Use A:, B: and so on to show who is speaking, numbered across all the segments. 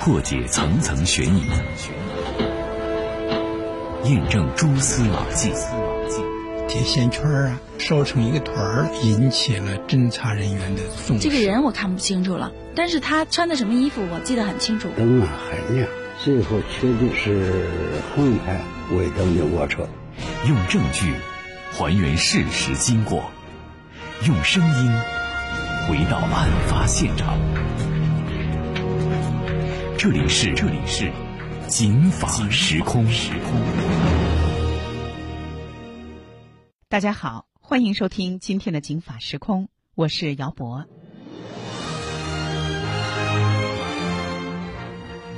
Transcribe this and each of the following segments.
A: 破解层层悬疑，验证蛛丝马迹。
B: 铁线圈啊，烧成一个团儿，引起了侦查人员的重视。
C: 这个人我看不清楚了，但是他穿的什么衣服我记得很清楚。
D: 灯啊很亮，最后确定是横排尾灯的卧车。
A: 用证据还原事实经过，用声音回到案发现场。这里是这里是警法时空。
E: 大家好，欢迎收听今天的警法时空，我是姚博。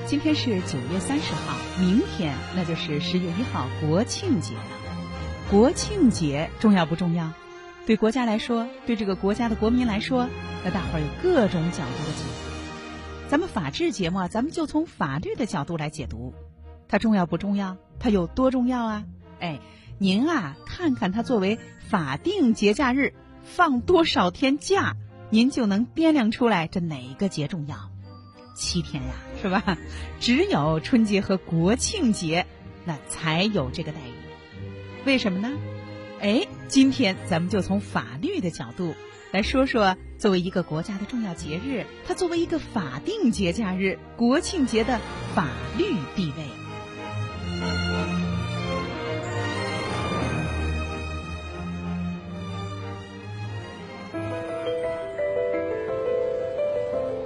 E: 今天是九月三十号，明天那就是十月一号国庆节了。国庆节重要不重要？对国家来说，对这个国家的国民来说，那大伙儿有各种角度的解读。咱们法治节目啊，咱们就从法律的角度来解读，它重要不重要？它有多重要啊？哎。您啊，看看它作为法定节假日放多少天假，您就能掂量出来这哪个节重要。七天呀，是吧？只有春节和国庆节，那才有这个待遇。为什么呢？哎，今天咱们就从法律的角度来说说，作为一个国家的重要节日，它作为一个法定节假日，国庆节的法律地位。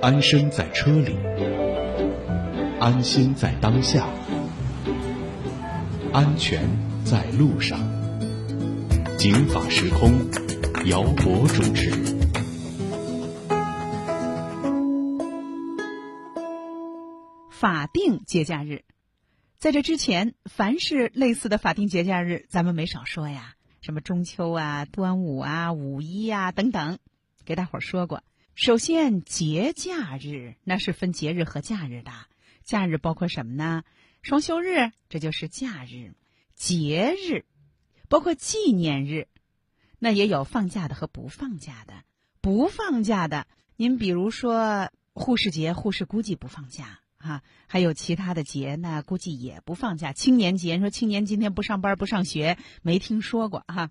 F: 安身在车里，安心在当下，安全在路上。警法时空，姚博主持。
E: 节假日，在这之前，凡是类似的法定节假日，咱们没少说呀，什么中秋啊、端午啊、五一啊等等，给大伙儿说过。首先，节假日那是分节日和假日的。假日包括什么呢？双休日，这就是假日；节日包括纪念日，那也有放假的和不放假的。不放假的，您比如说护士节，护士估计不放假啊。还有其他的节呢，估计也不放假。青年节，说青年今天不上班不上学，没听说过哈。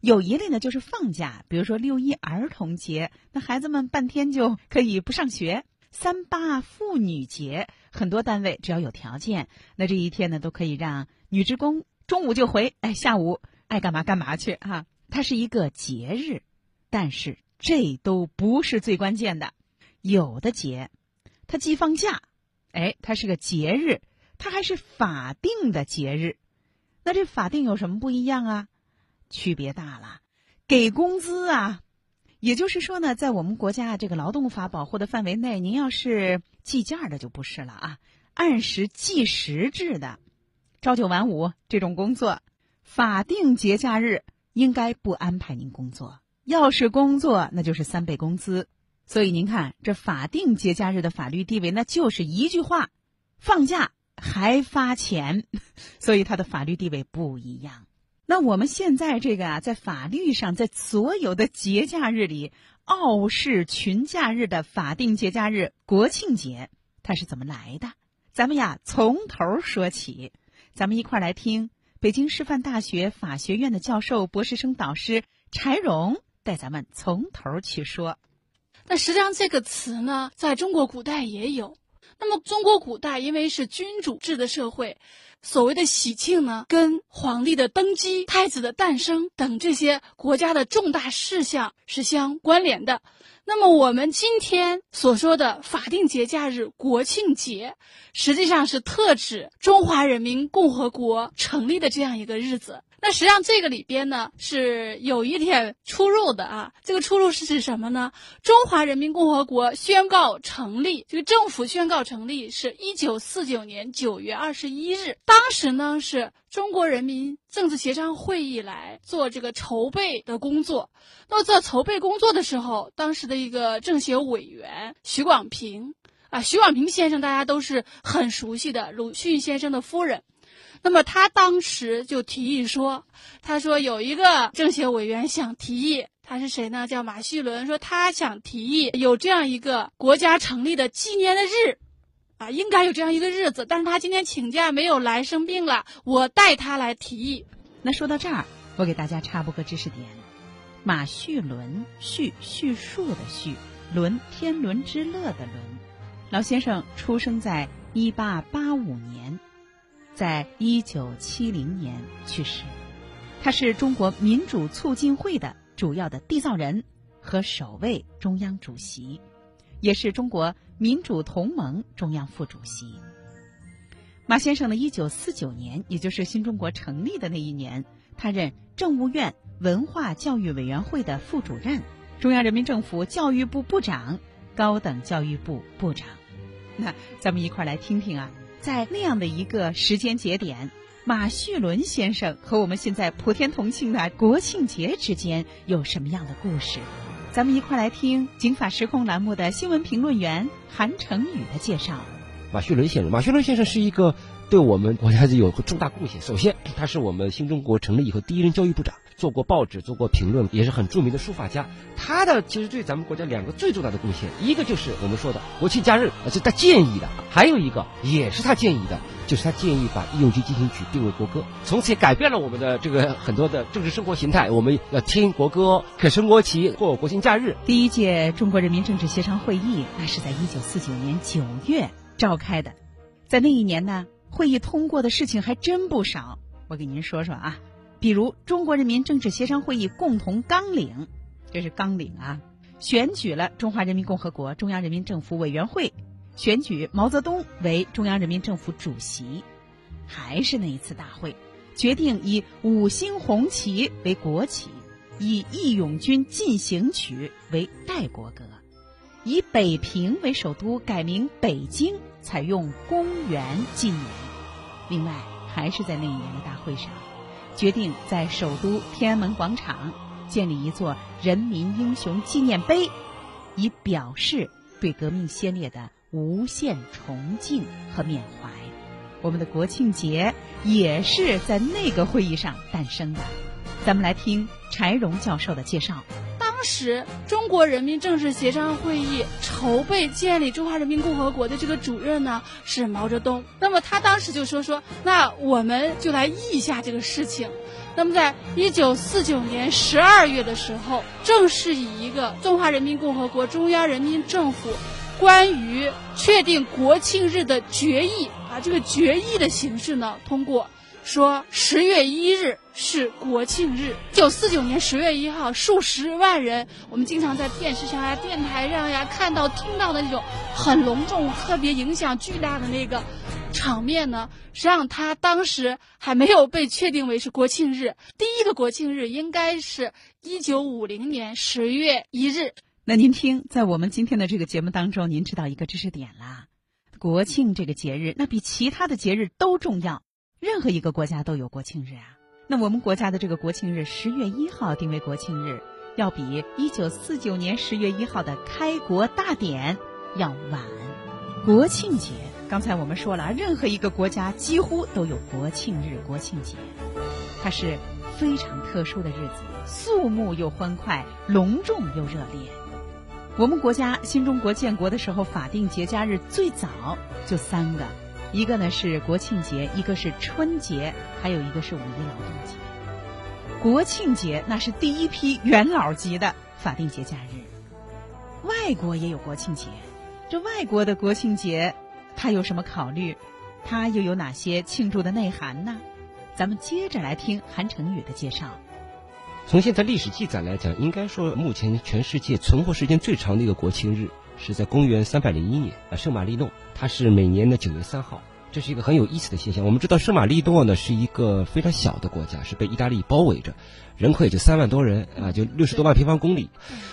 E: 有一类呢，就是放假，比如说六一儿童节，那孩子们半天就可以不上学；三八妇女节，很多单位只要有条件，那这一天呢都可以让女职工中午就回，哎，下午爱干嘛干嘛去哈。它是一个节日，但是这都不是最关键的。有的节，它既放假，哎，它是个节日，它还是法定的节日。那这法定有什么不一样啊？区别大了，给工资啊，也就是说呢，在我们国家这个劳动法保护的范围内，您要是计件的就不是了啊，按时计时制的，朝九晚五这种工作，法定节假日应该不安排您工作，要是工作那就是三倍工资。所以您看，这法定节假日的法律地位，那就是一句话，放假还发钱，所以它的法律地位不一样。那我们现在这个啊，在法律上，在所有的节假日里，傲视群假日的法定节假日国庆节，它是怎么来的？咱们呀，从头说起。咱们一块儿来听北京师范大学法学院的教授、博士生导师柴荣带咱们从头去说。
G: 那实际上这个词呢，在中国古代也有。那么中国古代因为是君主制的社会。所谓的喜庆呢，跟皇帝的登基、太子的诞生等这些国家的重大事项是相关联的。那么我们今天所说的法定节假日国庆节，实际上是特指中华人民共和国成立的这样一个日子。那实际上这个里边呢是有一点出入的啊。这个出入是指什么呢？中华人民共和国宣告成立，这个政府宣告成立是一九四九年九月二十一日。当时呢是中国人民政治协商会议来做这个筹备的工作。那么在筹备工作的时候，当时的一个政协委员徐广平啊，徐广平先生大家都是很熟悉的，鲁迅先生的夫人。那么他当时就提议说：“他说有一个政协委员想提议，他是谁呢？叫马叙伦。说他想提议有这样一个国家成立的纪念的日，啊，应该有这样一个日子，但是他今天请假没有来，生病了，我代他来提议。
E: 那说到这儿，我给大家插播个知识点：马叙伦，叙叙述的叙，伦天伦之乐的伦。老先生出生在一八八五年，在一九七零年去世。他是中国民主促进会的主要的缔造人和首位中央主席，也是中国民主同盟中央副主席。马先生呢，一九四九年，也就是新中国成立的那一年，他任政务院文化教育委员会的副主任，中央人民政府教育部部长，高等教育部部长。那咱们一块儿来听听啊，在那样的一个时间节点。马旭伦先生和我们现在普天同庆的国庆节之间有什么样的故事？咱们一块来听《警法时空》栏目的新闻评论员韩成宇的介绍。
H: 马旭伦先生，马旭伦先生是一个对我们国家是有个重大贡献。首先，他是我们新中国成立以后第一任教育部长，做过报纸，做过评论，也是很著名的书法家。他的其实对咱们国家两个最重大的贡献，一个就是我们说的国庆假日，是他建议的；还有一个也是他建议的。就是他建议把《义勇军进行曲》定为国歌，从此也改变了我们的这个很多的政治生活形态。我们要听国歌，可升国旗，过国庆假日。
E: 第一届中国人民政治协商会议，那是在一九四九年九月召开的。在那一年呢，会议通过的事情还真不少。我给您说说啊，比如《中国人民政治协商会议共同纲领》，这是纲领啊，选举了中华人民共和国中央人民政府委员会。选举毛泽东为中央人民政府主席，还是那一次大会，决定以五星红旗为国旗，以《义勇军进行曲》为代国歌，以北平为首都改名北京，采用公元纪年。另外，还是在那一年的大会上，决定在首都天安门广场建立一座人民英雄纪念碑，以表示对革命先烈的。无限崇敬和缅怀，我们的国庆节也是在那个会议上诞生的。咱们来听柴荣教授的介绍。
G: 时，中国人民政治协商会议筹备建立中华人民共和国的这个主任呢是毛泽东。那么他当时就说说，那我们就来议一下这个事情。那么在一九四九年十二月的时候，正式以一个中华人民共和国中央人民政府。关于确定国庆日的决议啊，这个决议的形式呢，通过说十月一日是国庆日。一九四九年十月一号，数十万人，我们经常在电视上呀、电台上呀看到、听到的那种很隆重、特别影响巨大的那个场面呢，实际上它当时还没有被确定为是国庆日。第一个国庆日应该是一九五零年十月一日。
E: 那您听，在我们今天的这个节目当中，您知道一个知识点啦。国庆这个节日，那比其他的节日都重要。任何一个国家都有国庆日啊。那我们国家的这个国庆日十月一号定为国庆日，要比一九四九年十月一号的开国大典要晚。国庆节，刚才我们说了，任何一个国家几乎都有国庆日、国庆节，它是非常特殊的日子，肃穆又欢快，隆重又热烈。我们国家新中国建国的时候，法定节假日最早就三个，一个呢是国庆节，一个是春节，还有一个是五一劳动节。国庆节那是第一批元老级的法定节假日。外国也有国庆节，这外国的国庆节，它有什么考虑？它又有哪些庆祝的内涵呢？咱们接着来听韩成宇的介绍。
H: 从现在历史记载来讲，应该说目前全世界存活时间最长的一个国庆日，是在公元三百零一年啊，圣马力诺，它是每年的九月三号。这是一个很有意思的现象。我们知道圣马力诺呢是一个非常小的国家，是被意大利包围着，人口也就三万多人啊，就六十多万平方公里。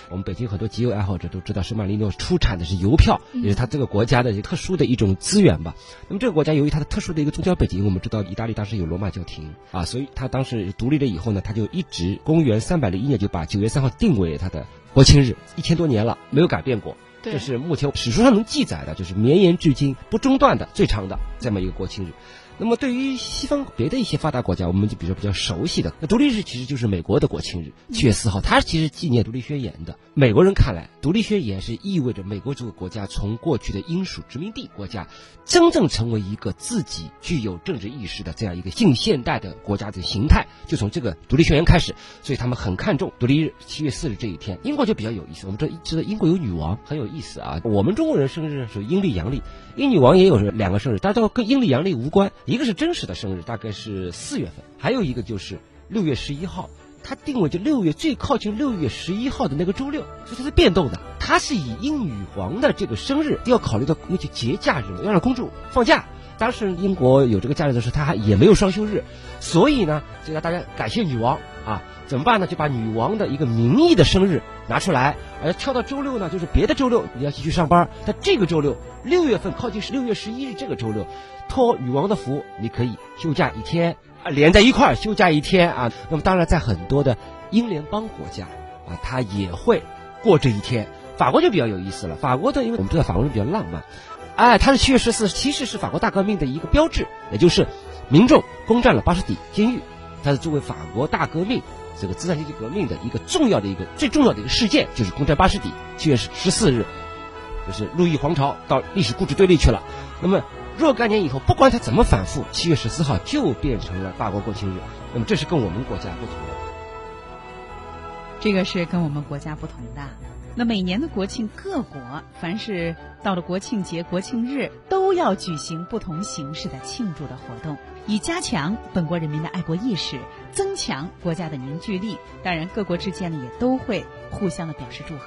H: 我们北京很多集邮爱好者都知道，圣马力诺出产的是邮票，也是它这个国家的特殊的一种资源吧。那么这个国家由于它的特殊的一个宗教背景，我们知道意大利当时有罗马教廷啊，所以它当时独立了以后呢，它就一直公元三百零一年就把九月三号定为它的国庆日，一千多年了没有改变过。这是目前史书上能记载的，就是绵延至今不中断的最长的这么一个国庆日。那么对于西方别的一些发达国家，我们就比较比较熟悉的，那独立日其实就是美国的国庆日，七月四号，它其实纪念独立宣言的。美国人看来，独立宣言是意味着美国这个国家从过去的英属殖民地国家，真正成为一个自己具有政治意识的这样一个近现代的国家的形态，就从这个独立宣言开始。所以他们很看重独立日七月四日这一天。英国就比较有意思，我们这知道英国有女王，很有意思啊。我们中国人生日是阴历阳历，英女王也有两个生日，但都跟阴历阳历无关。一个是真实的生日，大概是四月份；还有一个就是六月十一号，它定位就六月最靠近六月十一号的那个周六，所以它是变动的。它是以英女皇的这个生日要考虑到那些节假日，要让公主放假。当时英国有这个假日的时候，它还也没有双休日，所以呢，就让大家感谢女王啊，怎么办呢？就把女王的一个名义的生日拿出来，而跳到周六呢，就是别的周六你要继续上班，但这个周六六月份靠近六月十一日这个周六。托女王的福，你可以休假一天啊，连在一块儿休假一天啊。那么当然，在很多的英联邦国家啊，他也会过这一天。法国就比较有意思了，法国的因为我们知道法国人比较浪漫，哎，他是七月十四，其实是法国大革命的一个标志，也就是民众攻占了巴士底监狱，它是作为法国大革命这个资产阶级革命的一个重要的一个最重要的一个事件，就是攻占巴士底。七月十十四日，就是路易皇朝到历史故事堆里去了。那么。若干年以后，不管它怎么反复，七月十四号就变成了法国国庆日。那么这是跟我们国家不同的。
E: 这个是跟我们国家不同的。那每年的国庆，各国凡是到了国庆节、国庆日，都要举行不同形式的庆祝的活动，以加强本国人民的爱国意识，增强国家的凝聚力。当然，各国之间呢也都会互相的表示祝贺。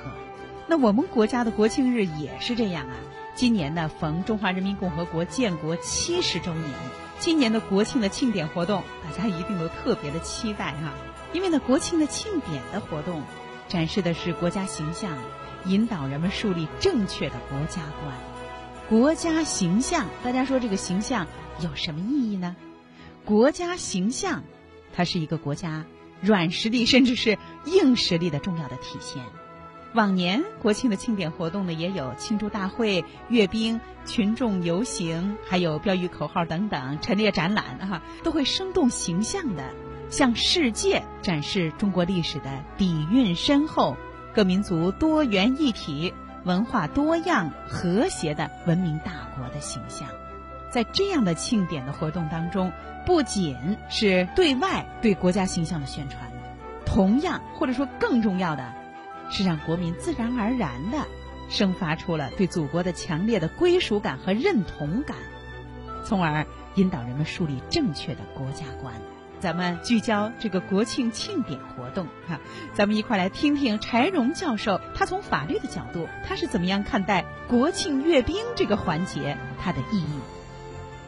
E: 那我们国家的国庆日也是这样啊。今年呢，逢中华人民共和国建国七十周年，今年的国庆的庆典活动，大家一定都特别的期待哈。因为呢，国庆的庆典的活动，展示的是国家形象，引导人们树立正确的国家观。国家形象，大家说这个形象有什么意义呢？国家形象，它是一个国家软实力甚至是硬实力的重要的体现。往年国庆的庆典活动呢，也有庆祝大会、阅兵、群众游行，还有标语口号等等陈列展览，哈，都会生动形象的向世界展示中国历史的底蕴深厚、各民族多元一体、文化多样和谐的文明大国的形象。在这样的庆典的活动当中，不仅是对外对国家形象的宣传，同样或者说更重要的。是让国民自然而然的生发出了对祖国的强烈的归属感和认同感，从而引导人们树立正确的国家观。咱们聚焦这个国庆庆典活动，哈，咱们一块来听听柴荣教授他从法律的角度，他是怎么样看待国庆阅兵这个环节它的意义？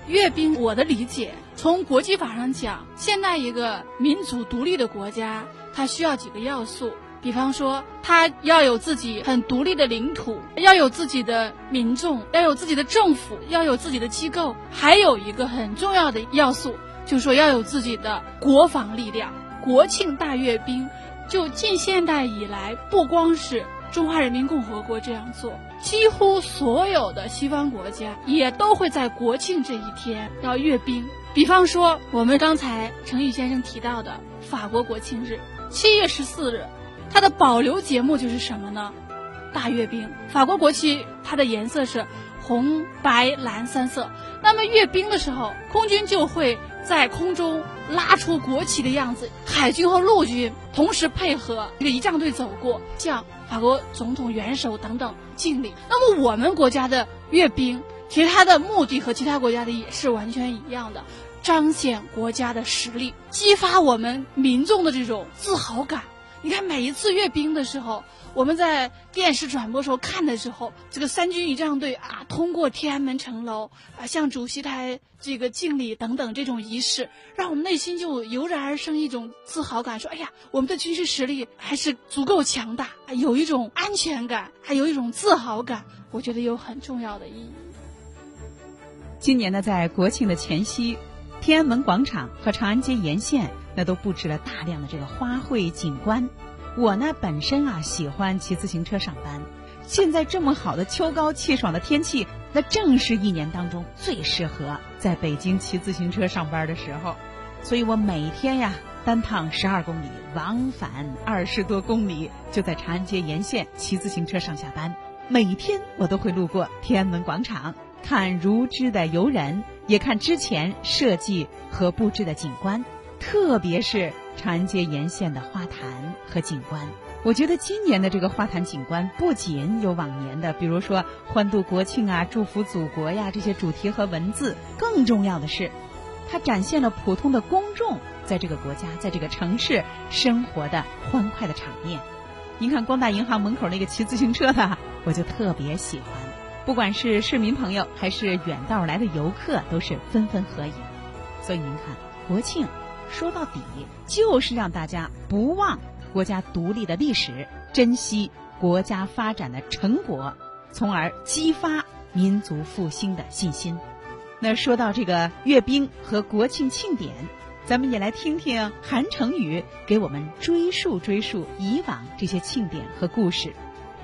G: 阅兵，我的理解，从国际法上讲，现在一个民主独立的国家，它需要几个要素。比方说，他要有自己很独立的领土，要有自己的民众，要有自己的政府，要有自己的机构，还有一个很重要的要素，就是说要有自己的国防力量。国庆大阅兵，就近现代以来，不光是中华人民共和国这样做，几乎所有的西方国家也都会在国庆这一天要阅兵。比方说，我们刚才程宇先生提到的法国国庆日，七月十四日。它的保留节目就是什么呢？大阅兵。法国国旗它的颜色是红、白、蓝三色。那么阅兵的时候，空军就会在空中拉出国旗的样子，海军和陆军同时配合，这个仪仗队走过，向法国总统元首等等敬礼。那么我们国家的阅兵，其实它的目的和其他国家的也是完全一样的，彰显国家的实力，激发我们民众的这种自豪感。你看，每一次阅兵的时候，我们在电视转播时候看的时候，这个三军仪仗队啊，通过天安门城楼啊，向主席台这个敬礼等等这种仪式，让我们内心就油然而生一种自豪感，说：“哎呀，我们的军事实力还是足够强大，有一种安全感，还有一种自豪感。”我觉得有很重要的意义。
E: 今年呢，在国庆的前夕，天安门广场和长安街沿线。那都布置了大量的这个花卉景观。我呢本身啊喜欢骑自行车上班，现在这么好的秋高气爽的天气，那正是一年当中最适合在北京骑自行车上班的时候。所以我每天呀单趟十二公里，往返二十多公里，就在长安街沿线骑自行车上下班。每天我都会路过天安门广场，看如织的游人，也看之前设计和布置的景观，特别是长安街沿线的花坛和景观。我觉得今年的这个花坛景观不仅有往年的，比如说欢度国庆啊、祝福祖国呀这些主题和文字，更重要的是，它展现了普通的公众在这个国家、在这个城市生活的欢快的场面。您看光大银行门口那个骑自行车的，我就特别喜欢。不管是市民朋友还是远道来的游客，都是纷纷合影。所以您看，国庆说到底就是让大家不忘。国家独立的历史，珍惜国家发展的成果，从而激发民族复兴的信心。那说到这个阅兵和国庆庆典，咱们也来听听韩成宇给我们追溯追溯以往这些庆典和故事。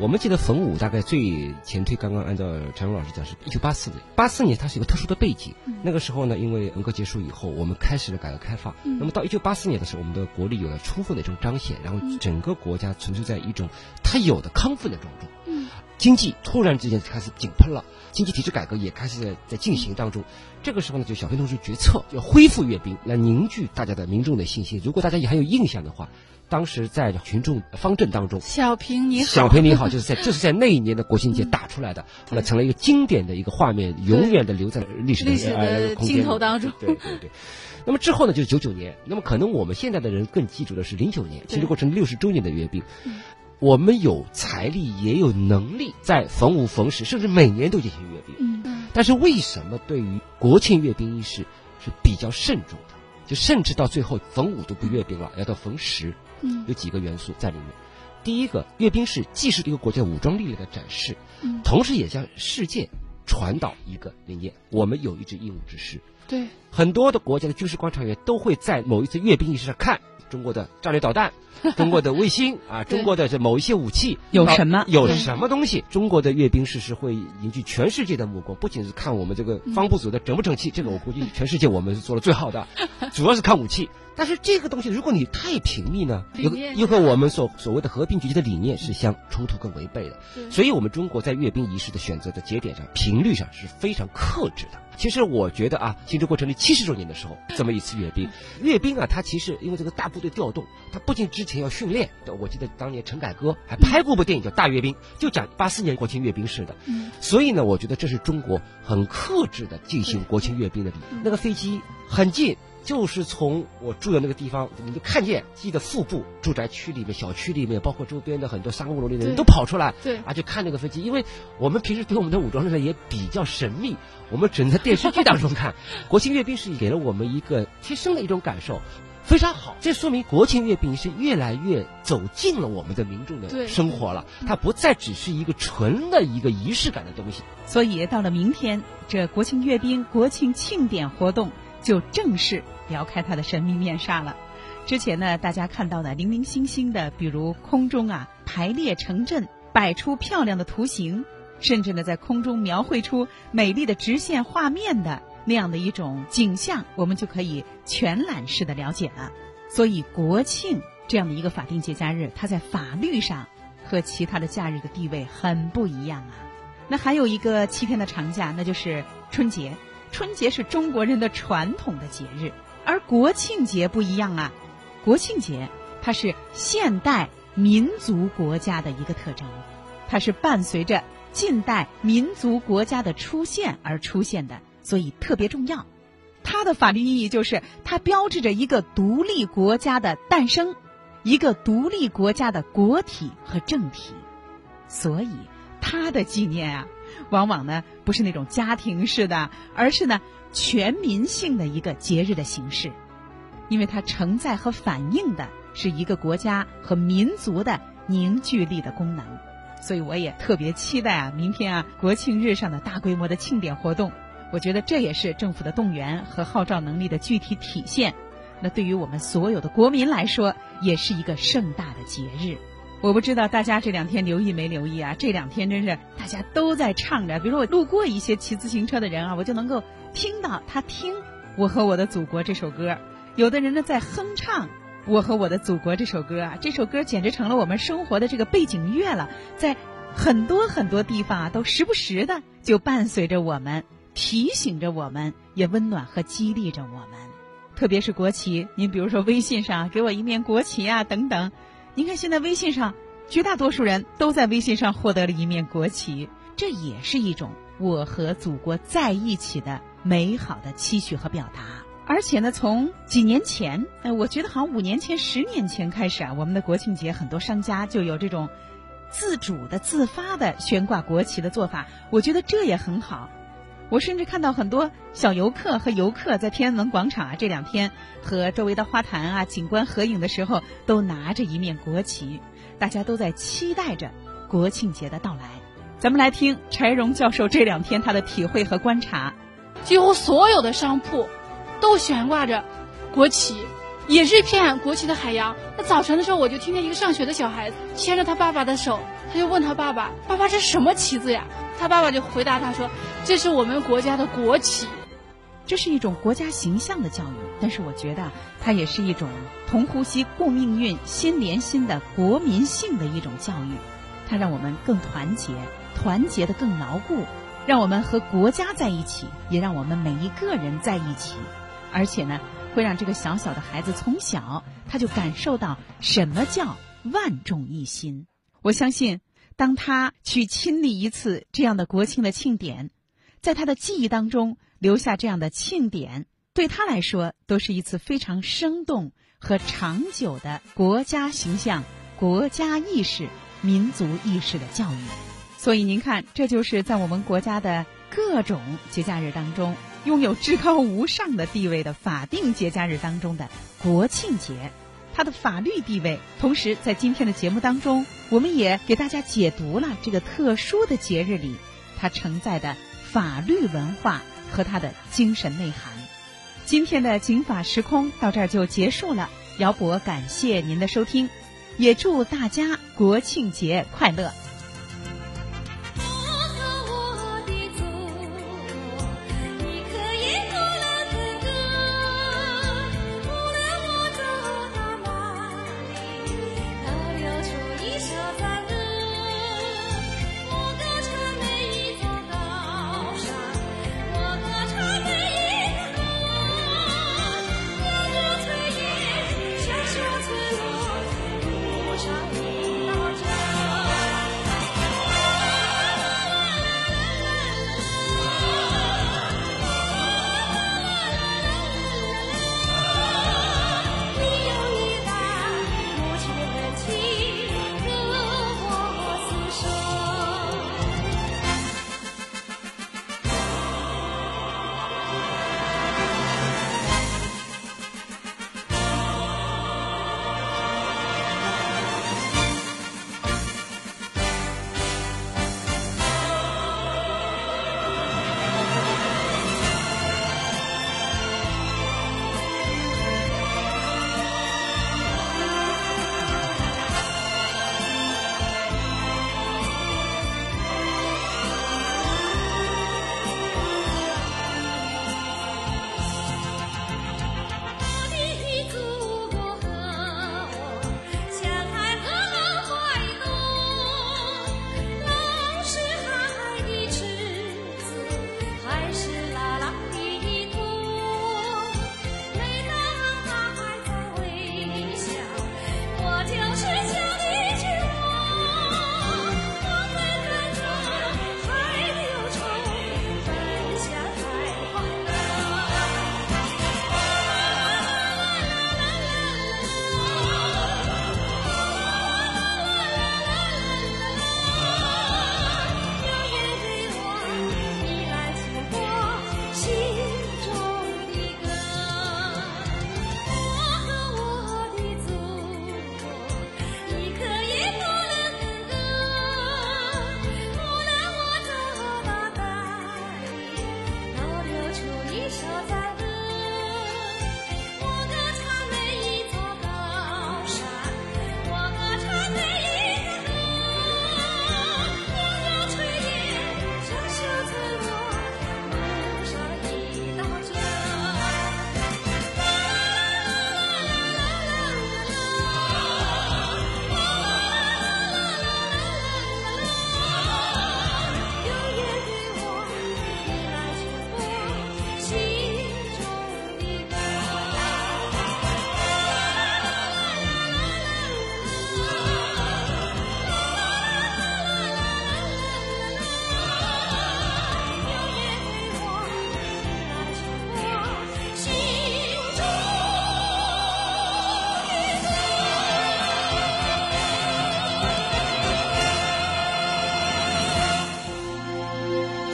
H: 我们记得冯武大概最前推，刚刚按照陈荣老师讲，是一九八四年。八四年它是一个特殊的背景，那个时候呢，因为文革结束以后，我们开始了改革开放。那么到一九八四年的时候，我们的国力有了充分的一种彰显，然后整个国家存在在一种它有的亢奋的状态。经济突然之间开始井喷了，经济体制改革也开始在在进行当中。这个时候呢，就小平同志决策要恢复阅兵，来凝聚大家的民众的信心。如果大家也还有印象的话。当时在群众方阵当中，
G: 小平你好，
H: 小平你好，就是在 就是在那一年的国庆节打出来的，后来成了一个经典的一个画面，永远的留在历史
G: 的镜头当中。
H: 对对对。那么之后呢，就是九九年。那么可能我们现在的人更记住的是零九年，庆祝过成六十周年的阅兵。我们有财力也有能力，在逢五逢十，甚至每年都进行阅兵。嗯。但是为什么对于国庆阅兵仪式是比较慎重的？就甚至到最后逢五都不阅兵了，要到逢十。嗯，有几个元素在里面。第一个，阅兵式既是一个国家武装力量的展示，嗯，同时也向世界传导一个理念：我们有一支英武之师。
G: 对，
H: 很多的国家的军事观察员都会在某一次阅兵仪式上看中国的战略导弹、中国的卫星啊、中国的这某一些武器
E: 有什么
H: 有什么东西。中国的阅兵式是会凝聚全世界的目光，不仅是看我们这个方部组的整不整齐，这个我估计全世界我们是做的最好的，主要是看武器。但是这个东西，如果你太平密呢，又又和我们所所谓的和平崛起的理念是相冲突跟违背的。所以，我们中国在阅兵仪式的选择的节点上，频率上是非常克制的。其实，我觉得啊，新中国成立七十周年的时候，这么一次阅兵，阅兵啊，它其实因为这个大部队调动，它不仅之前要训练，我记得当年陈凯歌还拍过部电影叫《大阅兵》，就讲八四年国庆阅兵式的。所以呢，我觉得这是中国很克制的进行国庆阅兵的理那个飞机很近。就是从我住的那个地方，你就看见机的腹部，住宅区里面、小区里面，包括周边的很多商务楼里的人都跑出来，
G: 对，
H: 啊，就看那个飞机。因为我们平时对我们的武装力量也比较神秘，我们只能在电视剧当中看。国庆阅兵是给了我们一个贴身的一种感受，非常好。这说明国庆阅兵是越来越走进了我们的民众的生活了，它不再只是一个纯的一个仪式感的东西。
E: 所以到了明天，这国庆阅兵、国庆庆典活动。就正式撩开它的神秘面纱了。之前呢，大家看到的零零星星的，比如空中啊排列成阵，摆出漂亮的图形，甚至呢在空中描绘出美丽的直线画面的那样的一种景象，我们就可以全览式的了解了。所以，国庆这样的一个法定节假日，它在法律上和其他的假日的地位很不一样啊。那还有一个七天的长假，那就是春节。春节是中国人的传统的节日，而国庆节不一样啊！国庆节它是现代民族国家的一个特征，它是伴随着近代民族国家的出现而出现的，所以特别重要。它的法律意义就是它标志着一个独立国家的诞生，一个独立国家的国体和政体，所以它的纪念啊。往往呢不是那种家庭式的，而是呢全民性的一个节日的形式，因为它承载和反映的是一个国家和民族的凝聚力的功能，所以我也特别期待啊，明天啊国庆日上的大规模的庆典活动，我觉得这也是政府的动员和号召能力的具体体现。那对于我们所有的国民来说，也是一个盛大的节日。我不知道大家这两天留意没留意啊？这两天真是大家都在唱着，比如说我路过一些骑自行车的人啊，我就能够听到他听《我和我的祖国》这首歌。有的人呢在哼唱《我和我的祖国》这首歌啊，这首歌简直成了我们生活的这个背景乐了，在很多很多地方啊，都时不时的就伴随着我们，提醒着我们，也温暖和激励着我们。特别是国旗，您比如说微信上给我一面国旗啊，等等。您看，现在微信上绝大多数人都在微信上获得了一面国旗，这也是一种我和祖国在一起的美好的期许和表达。而且呢，从几年前，哎，我觉得好像五年前、十年前开始啊，我们的国庆节很多商家就有这种自主的、自发的悬挂国旗的做法，我觉得这也很好。我甚至看到很多小游客和游客在天安门广场啊，这两天和周围的花坛啊、景观合影的时候，都拿着一面国旗，大家都在期待着国庆节的到来。咱们来听柴荣教授这两天他的体会和观察。
G: 几乎所有的商铺都悬挂着国旗，也是一片国旗的海洋。那早晨的时候，我就听见一个上学的小孩子牵着他爸爸的手，他就问他爸爸：“爸爸，这什么旗子呀？”他爸爸就回答他说：“这是我们国家的国旗。”
E: 这是一种国家形象的教育，但是我觉得它也是一种同呼吸共命运、心连心的国民性的一种教育。它让我们更团结，团结的更牢固，让我们和国家在一起，也让我们每一个人在一起。而且呢，会让这个小小的孩子从小他就感受到什么叫万众一心。我相信。当他去亲历一次这样的国庆的庆典，在他的记忆当中留下这样的庆典，对他来说都是一次非常生动和长久的国家形象、国家意识、民族意识的教育。所以您看，这就是在我们国家的各种节假日当中拥有至高无上的地位的法定节假日当中的国庆节。它的法律地位，同时在今天的节目当中，我们也给大家解读了这个特殊的节日里它承载的法律文化和它的精神内涵。今天的《警法时空》到这儿就结束了，姚博感谢您的收听，也祝大家国庆节快乐。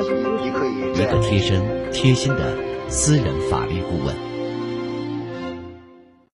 I: 一个贴身、贴心的私人法律顾问。